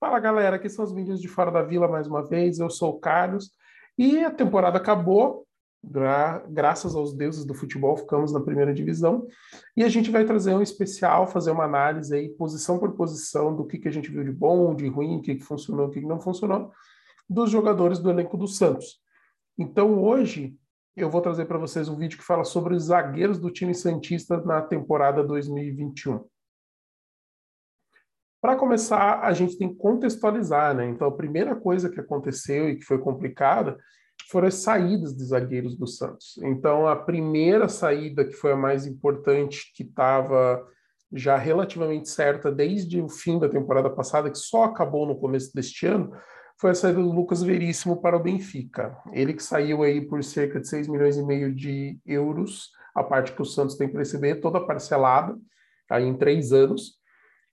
Fala galera, aqui são os vídeos de Fora da Vila mais uma vez. Eu sou o Carlos e a temporada acabou. Gra graças aos deuses do futebol, ficamos na primeira divisão e a gente vai trazer um especial, fazer uma análise aí, posição por posição, do que, que a gente viu de bom, de ruim, o que, que funcionou, o que, que não funcionou, dos jogadores do elenco do Santos. Então hoje eu vou trazer para vocês um vídeo que fala sobre os zagueiros do time Santista na temporada 2021. Para começar, a gente tem que contextualizar, né? Então, a primeira coisa que aconteceu e que foi complicada foram as saídas de zagueiros do Santos. Então, a primeira saída, que foi a mais importante, que estava já relativamente certa desde o fim da temporada passada, que só acabou no começo deste ano, foi a saída do Lucas Veríssimo para o Benfica. Ele que saiu aí por cerca de 6 milhões e meio de euros, a parte que o Santos tem para receber, toda parcelada, aí em três anos.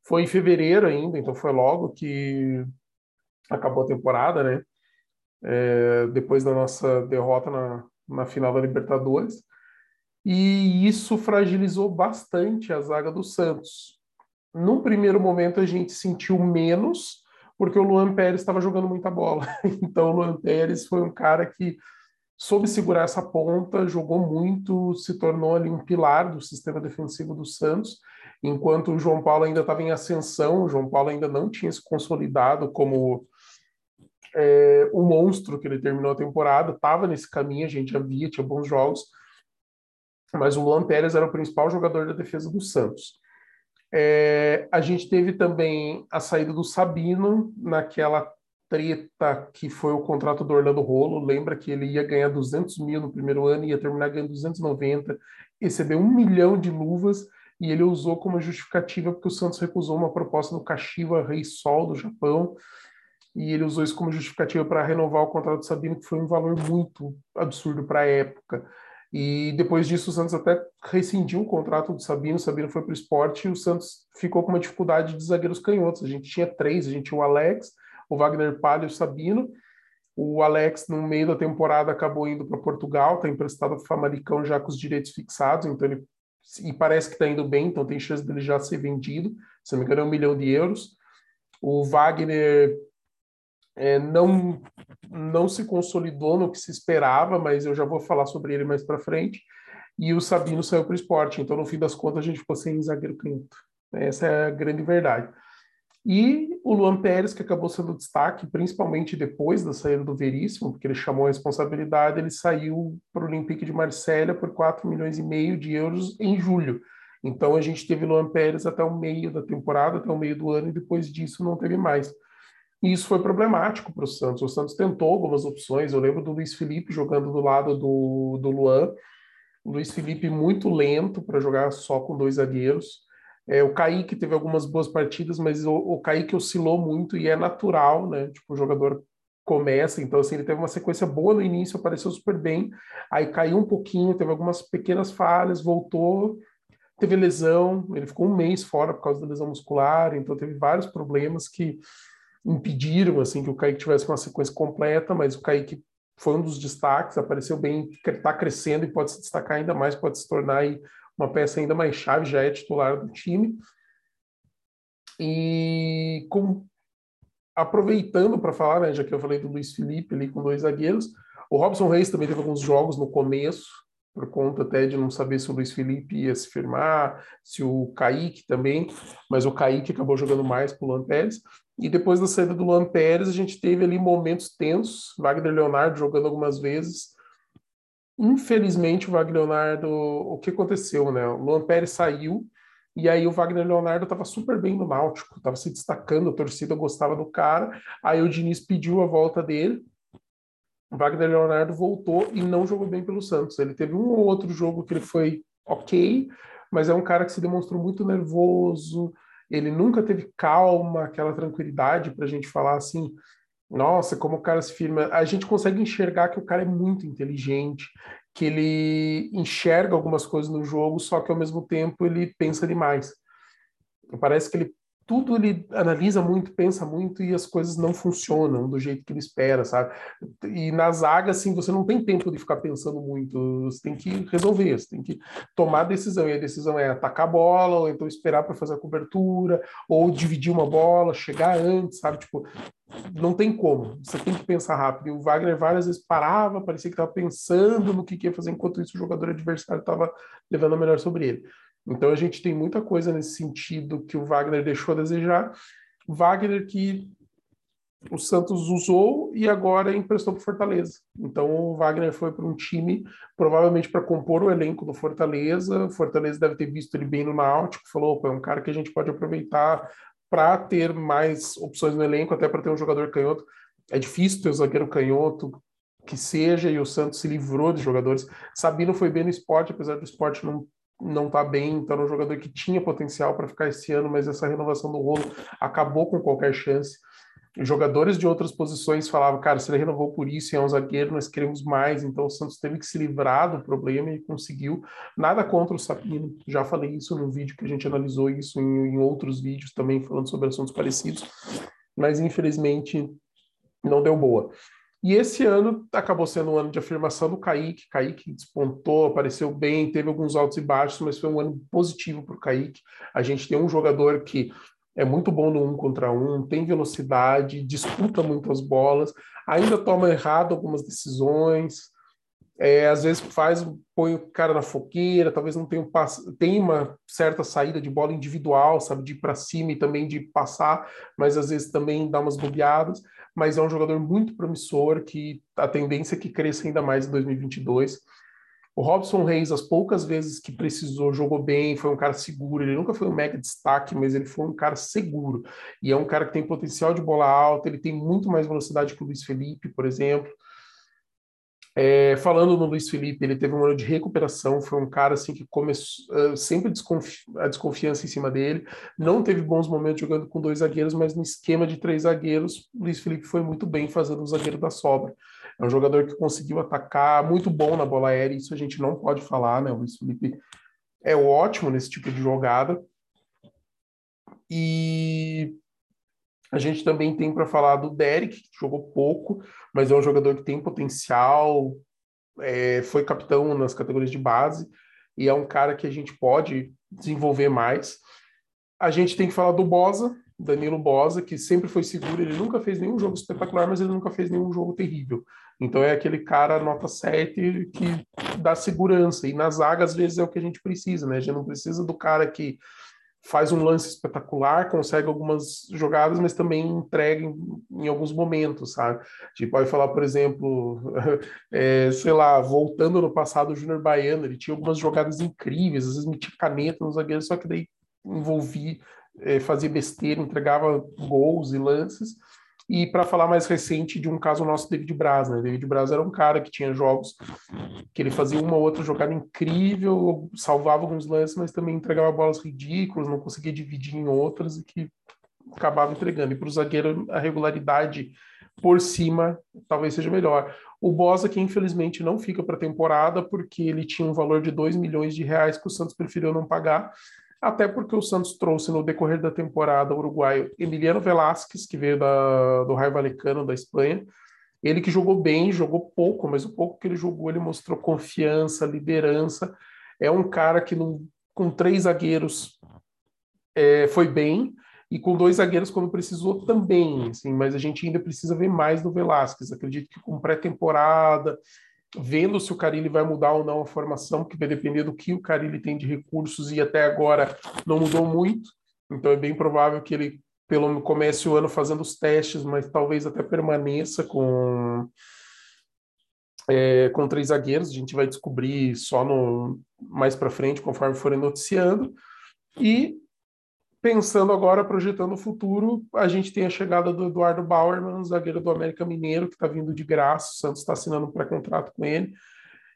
Foi em fevereiro ainda, então foi logo que acabou a temporada, né? É, depois da nossa derrota na, na final da Libertadores. E isso fragilizou bastante a zaga do Santos. Num primeiro momento a gente sentiu menos, porque o Luan Pérez estava jogando muita bola. Então o Luan Pérez foi um cara que soube segurar essa ponta, jogou muito, se tornou ali um pilar do sistema defensivo do Santos enquanto o João Paulo ainda estava em ascensão, o João Paulo ainda não tinha se consolidado como é, o monstro que ele terminou a temporada, estava nesse caminho, a gente já via, tinha bons jogos, mas o Luan Pérez era o principal jogador da defesa do Santos. É, a gente teve também a saída do Sabino naquela treta que foi o contrato do Orlando Rolo. Lembra que ele ia ganhar 200 mil no primeiro ano, ia terminar ganhando 290, recebeu um milhão de luvas e ele usou como justificativa porque o Santos recusou uma proposta do Kashiwa Rei Sol do Japão, e ele usou isso como justificativa para renovar o contrato do Sabino, que foi um valor muito absurdo para a época. E depois disso, o Santos até rescindiu o contrato do Sabino, o Sabino foi para o esporte e o Santos ficou com uma dificuldade de zagueiros canhotos. A gente tinha três, a gente tinha o Alex, o Wagner Palha e o Sabino. O Alex, no meio da temporada, acabou indo para Portugal, está emprestado para o Famalicão já com os direitos fixados, então ele e parece que está indo bem, então tem chance dele já ser vendido. Se não me engano, é um milhão de euros. O Wagner é, não, não se consolidou no que se esperava, mas eu já vou falar sobre ele mais para frente. E o Sabino saiu para o esporte, então no fim das contas a gente ficou sem zagueiro canhoto. Essa é a grande verdade. E o Luan Pérez, que acabou sendo destaque, principalmente depois da saída do Veríssimo, porque ele chamou a responsabilidade, ele saiu para o Olympique de Marselha por 4 milhões e meio de euros em julho. Então a gente teve Luan Pérez até o meio da temporada, até o meio do ano, e depois disso não teve mais. E isso foi problemático para o Santos. O Santos tentou algumas opções. Eu lembro do Luiz Felipe jogando do lado do, do Luan. O Luiz Felipe muito lento para jogar só com dois zagueiros. É, o Kaique teve algumas boas partidas, mas o, o Kaique oscilou muito e é natural, né? Tipo, o jogador começa, então assim, ele teve uma sequência boa no início, apareceu super bem, aí caiu um pouquinho, teve algumas pequenas falhas, voltou, teve lesão, ele ficou um mês fora por causa da lesão muscular, então teve vários problemas que impediram assim que o Kaique tivesse uma sequência completa, mas o Kaique foi um dos destaques, apareceu bem, está crescendo e pode se destacar ainda mais, pode se tornar aí uma peça ainda mais chave, já é titular do time. E com, aproveitando para falar, né, já que eu falei do Luiz Felipe ali com dois zagueiros, o Robson Reis também teve alguns jogos no começo, por conta até de não saber se o Luiz Felipe ia se firmar, se o Kaique também, mas o Kaique acabou jogando mais com o Luan Pérez. E depois da saída do Luan Pérez, a gente teve ali momentos tensos, Wagner Leonardo jogando algumas vezes, Infelizmente, o Wagner Leonardo, o que aconteceu, né? O Luan Pérez saiu e aí o Wagner Leonardo estava super bem no Náutico, estava se destacando, a torcida gostava do cara. Aí o Diniz pediu a volta dele. O Wagner Leonardo voltou e não jogou bem pelo Santos. Ele teve um ou outro jogo que ele foi ok, mas é um cara que se demonstrou muito nervoso. Ele nunca teve calma, aquela tranquilidade para a gente falar assim, nossa, como o cara se firma. A gente consegue enxergar que o cara é muito inteligente, que ele enxerga algumas coisas no jogo, só que ao mesmo tempo ele pensa demais. Parece que ele tudo ele analisa muito, pensa muito e as coisas não funcionam do jeito que ele espera, sabe? E na zaga, assim, você não tem tempo de ficar pensando muito, você tem que resolver, você tem que tomar decisão. E a decisão é atacar a bola, ou então esperar para fazer a cobertura, ou dividir uma bola, chegar antes, sabe? Tipo, não tem como, você tem que pensar rápido. E o Wagner várias vezes parava, parecia que estava pensando no que, que ia fazer, enquanto isso o jogador adversário estava levando a melhor sobre ele. Então a gente tem muita coisa nesse sentido que o Wagner deixou a desejar. Wagner que o Santos usou e agora emprestou para o Fortaleza. Então o Wagner foi para um time provavelmente para compor o elenco do Fortaleza. O Fortaleza deve ter visto ele bem no Náutico, falou, é um cara que a gente pode aproveitar para ter mais opções no elenco, até para ter um jogador canhoto. É difícil ter um zagueiro canhoto que seja, e o Santos se livrou de jogadores. Sabino foi bem no esporte, apesar do esporte não não está bem, então era um jogador que tinha potencial para ficar esse ano, mas essa renovação do rolo acabou com qualquer chance. Jogadores de outras posições falavam, cara, se ele renovou por isso e é um zagueiro, nós queremos mais. Então o Santos teve que se livrar do problema e conseguiu. Nada contra o Sapino, já falei isso no vídeo que a gente analisou isso em, em outros vídeos também falando sobre assuntos parecidos, mas infelizmente não deu boa. E esse ano acabou sendo um ano de afirmação do Kaique. Kaique despontou, apareceu bem, teve alguns altos e baixos, mas foi um ano positivo para o Kaique. A gente tem um jogador que é muito bom no um contra um, tem velocidade, disputa muitas bolas, ainda toma errado algumas decisões, é, às vezes faz, põe o cara na fogueira, talvez não tenha um passo, tem uma certa saída de bola individual, sabe, de ir para cima e também de passar, mas às vezes também dá umas bobeadas mas é um jogador muito promissor que a tendência é que cresça ainda mais em 2022. O Robson Reis, as poucas vezes que precisou, jogou bem, foi um cara seguro. Ele nunca foi um mega destaque, mas ele foi um cara seguro. E é um cara que tem potencial de bola alta, ele tem muito mais velocidade que o Luiz Felipe, por exemplo. É, falando no Luiz Felipe, ele teve um ano de recuperação, foi um cara assim que começou sempre a desconfiança em cima dele, não teve bons momentos jogando com dois zagueiros, mas no esquema de três zagueiros, o Luiz Felipe foi muito bem fazendo o zagueiro da sobra. É um jogador que conseguiu atacar, muito bom na bola aérea, isso a gente não pode falar, né? O Luiz Felipe é ótimo nesse tipo de jogada. E a gente também tem para falar do Derek, que jogou pouco, mas é um jogador que tem potencial, é, foi capitão nas categorias de base e é um cara que a gente pode desenvolver mais. A gente tem que falar do Bosa, Danilo Bosa, que sempre foi seguro, ele nunca fez nenhum jogo espetacular, mas ele nunca fez nenhum jogo terrível. Então é aquele cara nota 7 que dá segurança. E na zaga, às vezes, é o que a gente precisa, né? A gente não precisa do cara que faz um lance espetacular, consegue algumas jogadas, mas também entrega em, em alguns momentos, sabe? Tipo, pode falar, por exemplo, é, sei lá, voltando no passado, o Júnior Baiano, ele tinha algumas jogadas incríveis, às vezes metia caneta no zagueiro, só que daí envolvia, é, fazia besteira, entregava gols e lances, e para falar mais recente de um caso nosso, David Braz, né? David Braz era um cara que tinha jogos que ele fazia uma ou outra jogada incrível, salvava alguns lances, mas também entregava bolas ridículas, não conseguia dividir em outras e que acabava entregando. E para o zagueiro, a regularidade por cima talvez seja melhor. O Bosa, que infelizmente não fica para a temporada, porque ele tinha um valor de 2 milhões de reais que o Santos preferiu não pagar até porque o Santos trouxe no decorrer da temporada o uruguaio Emiliano Velasquez, que veio da, do Raio Valecano da Espanha. Ele que jogou bem, jogou pouco, mas o pouco que ele jogou, ele mostrou confiança, liderança. É um cara que com três zagueiros é, foi bem, e com dois zagueiros quando precisou também, assim, mas a gente ainda precisa ver mais do Velasquez. Acredito que com pré-temporada, vendo se o Carilli vai mudar ou não a formação, que vai depender do que o Carilli tem de recursos e até agora não mudou muito. Então é bem provável que ele pelo comece o ano fazendo os testes, mas talvez até permaneça com é, com três zagueiros. A gente vai descobrir só no mais para frente, conforme forem noticiando. E pensando agora, projetando o futuro, a gente tem a chegada do Eduardo Bauerman, zagueiro do América Mineiro, que está vindo de graça, o Santos está assinando um pré-contrato com ele.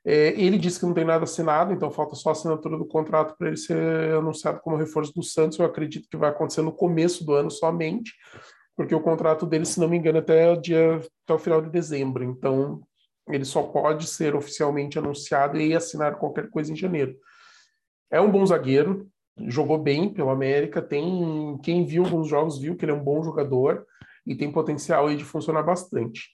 É, ele disse que não tem nada assinado, então falta só a assinatura do contrato para ele ser anunciado como reforço do Santos. Eu acredito que vai acontecer no começo do ano somente, porque o contrato dele, se não me engano, até o dia até o final de dezembro. Então, ele só pode ser oficialmente anunciado e assinar qualquer coisa em janeiro. É um bom zagueiro, jogou bem pelo América, tem quem viu alguns jogos viu que ele é um bom jogador e tem potencial aí de funcionar bastante.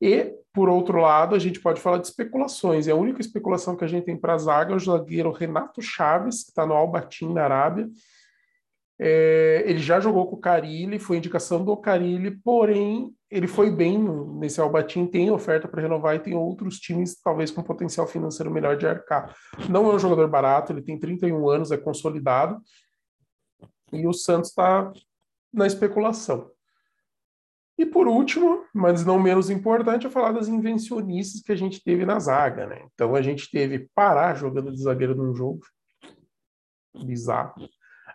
E, por outro lado, a gente pode falar de especulações. E a única especulação que a gente tem para a zaga é o zagueiro Renato Chaves, que está no Albatim, na Arábia. É, ele já jogou com o Carilli, foi indicação do Carilli, porém ele foi bem nesse Albatim, tem oferta para renovar e tem outros times, talvez com potencial financeiro melhor de arcar. Não é um jogador barato, ele tem 31 anos, é consolidado, e o Santos está na especulação. E por último, mas não menos importante, é falar das invencionistas que a gente teve na zaga, né? Então a gente teve Pará jogando de zagueiro num jogo, bizarro.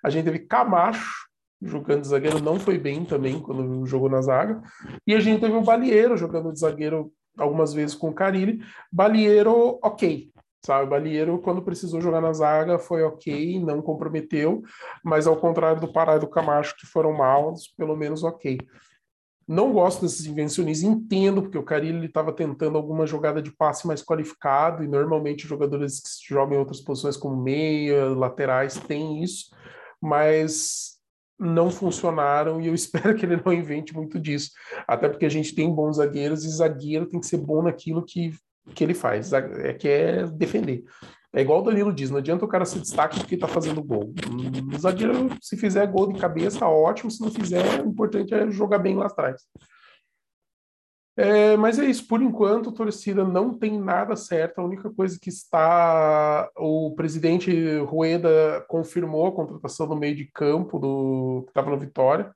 A gente teve Camacho jogando de zagueiro, não foi bem também quando jogou na zaga. E a gente teve o Balieiro jogando de zagueiro algumas vezes com o Carilli. Balieiro, ok, sabe? Balieiro, quando precisou jogar na zaga, foi ok, não comprometeu, mas ao contrário do Pará e do Camacho, que foram maus, pelo menos ok. Não gosto desses invencionistas, entendo, porque o Carilli estava tentando alguma jogada de passe mais qualificado, e normalmente jogadores que jogam em outras posições como meia, laterais, têm isso, mas não funcionaram e eu espero que ele não invente muito disso. Até porque a gente tem bons zagueiros e zagueiro tem que ser bom naquilo que, que ele faz, é que é defender. É igual o Danilo diz, não adianta o cara se destacar porque está fazendo gol. O zagueiro, se fizer gol de cabeça, ótimo. Se não fizer, o importante é jogar bem lá atrás. É, mas é isso, por enquanto, a torcida não tem nada certo. A única coisa que está. O presidente Rueda confirmou a contratação do meio de campo do que estava no Vitória,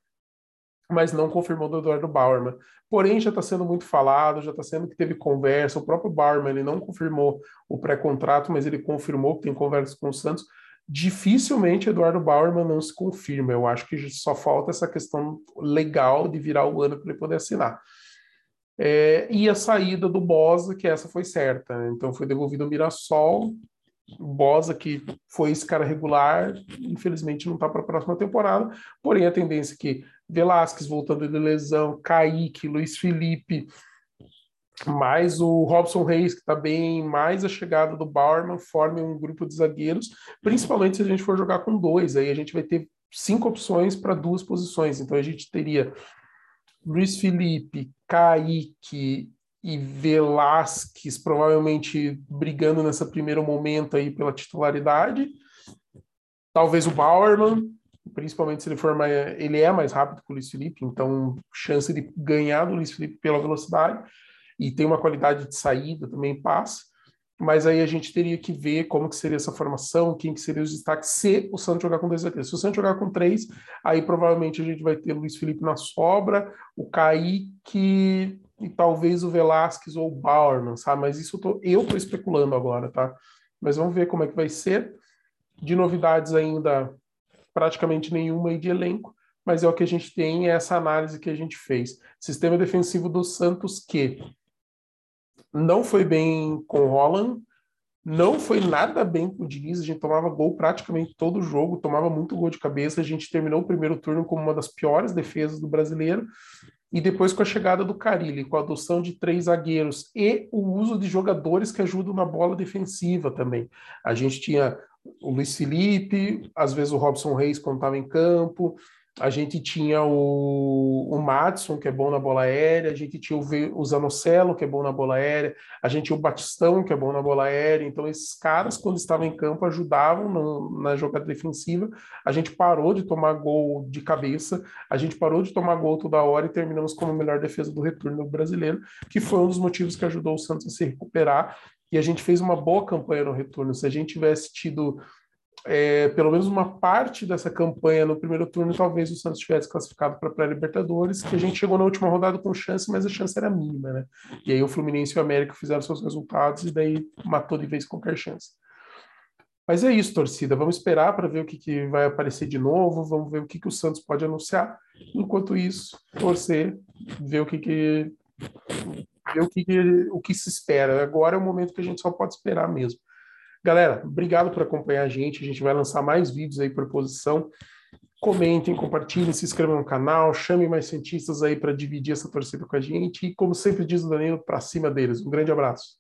mas não confirmou do Eduardo Bauerman. Porém, já está sendo muito falado, já está sendo que teve conversa. O próprio Bauerman ele não confirmou o pré-contrato, mas ele confirmou que tem conversa com o Santos. Dificilmente Eduardo Bauerman não se confirma. Eu acho que só falta essa questão legal de virar o ano para ele poder assinar. É, e a saída do Bosa, que essa foi certa. Né? Então foi devolvido o Mirassol. O Bosa, que foi esse cara regular, infelizmente não está para a próxima temporada. Porém, a tendência é que Velasquez voltando de lesão, Kaique, Luiz Felipe, mais o Robson Reis, que está bem, mais a chegada do Bauerman, formem um grupo de zagueiros, principalmente se a gente for jogar com dois. Aí a gente vai ter cinco opções para duas posições. Então a gente teria Luiz Felipe, Kaique e Velasquez provavelmente brigando nesse primeiro momento aí pela titularidade. Talvez o Bauerman, principalmente se ele for mais, ele é mais rápido que o Luiz Felipe, então chance de ganhar do Luiz Felipe pela velocidade e tem uma qualidade de saída também passa mas aí a gente teria que ver como que seria essa formação, quem que seriam os destaques, se o Santos jogar com dois zagueiros. Se o Santos jogar com três, aí provavelmente a gente vai ter Luiz Felipe na sobra, o Kaique e talvez o Velasquez ou o Bauerman, sabe? Mas isso eu tô, eu tô especulando agora, tá? Mas vamos ver como é que vai ser. De novidades ainda, praticamente nenhuma aí de elenco, mas é o que a gente tem, é essa análise que a gente fez. Sistema defensivo do Santos que não foi bem com o Holland, não foi nada bem com o Diniz, a gente tomava gol praticamente todo o jogo, tomava muito gol de cabeça, a gente terminou o primeiro turno como uma das piores defesas do brasileiro, e depois com a chegada do Carilli, com a adoção de três zagueiros e o uso de jogadores que ajudam na bola defensiva também. A gente tinha o Luiz Felipe, às vezes o Robson Reis quando estava em campo, a gente tinha o, o Madison, que é bom na bola aérea, a gente tinha o, o Zanocelo, que é bom na bola aérea, a gente tinha o Batistão, que é bom na bola aérea. Então, esses caras, quando estavam em campo, ajudavam no, na jogada defensiva. A gente parou de tomar gol de cabeça, a gente parou de tomar gol toda hora e terminamos como a melhor defesa do retorno brasileiro, que foi um dos motivos que ajudou o Santos a se recuperar. E a gente fez uma boa campanha no retorno. Se a gente tivesse tido é, pelo menos uma parte dessa campanha no primeiro turno, talvez o Santos tivesse classificado para pré-Libertadores, que a gente chegou na última rodada com chance, mas a chance era mínima, né? E aí o Fluminense e o América fizeram seus resultados e daí matou de vez qualquer chance. Mas é isso, torcida. Vamos esperar para ver o que, que, vai aparecer de novo, vamos ver o que, que o Santos pode anunciar. Enquanto isso, torcer, ver o que, que ver o que, o que se espera. Agora é o momento que a gente só pode esperar mesmo. Galera, obrigado por acompanhar a gente. A gente vai lançar mais vídeos aí por posição. Comentem, compartilhem, se inscrevam no canal, chamem mais cientistas aí para dividir essa torcida com a gente. E, como sempre diz o Danilo, para cima deles. Um grande abraço.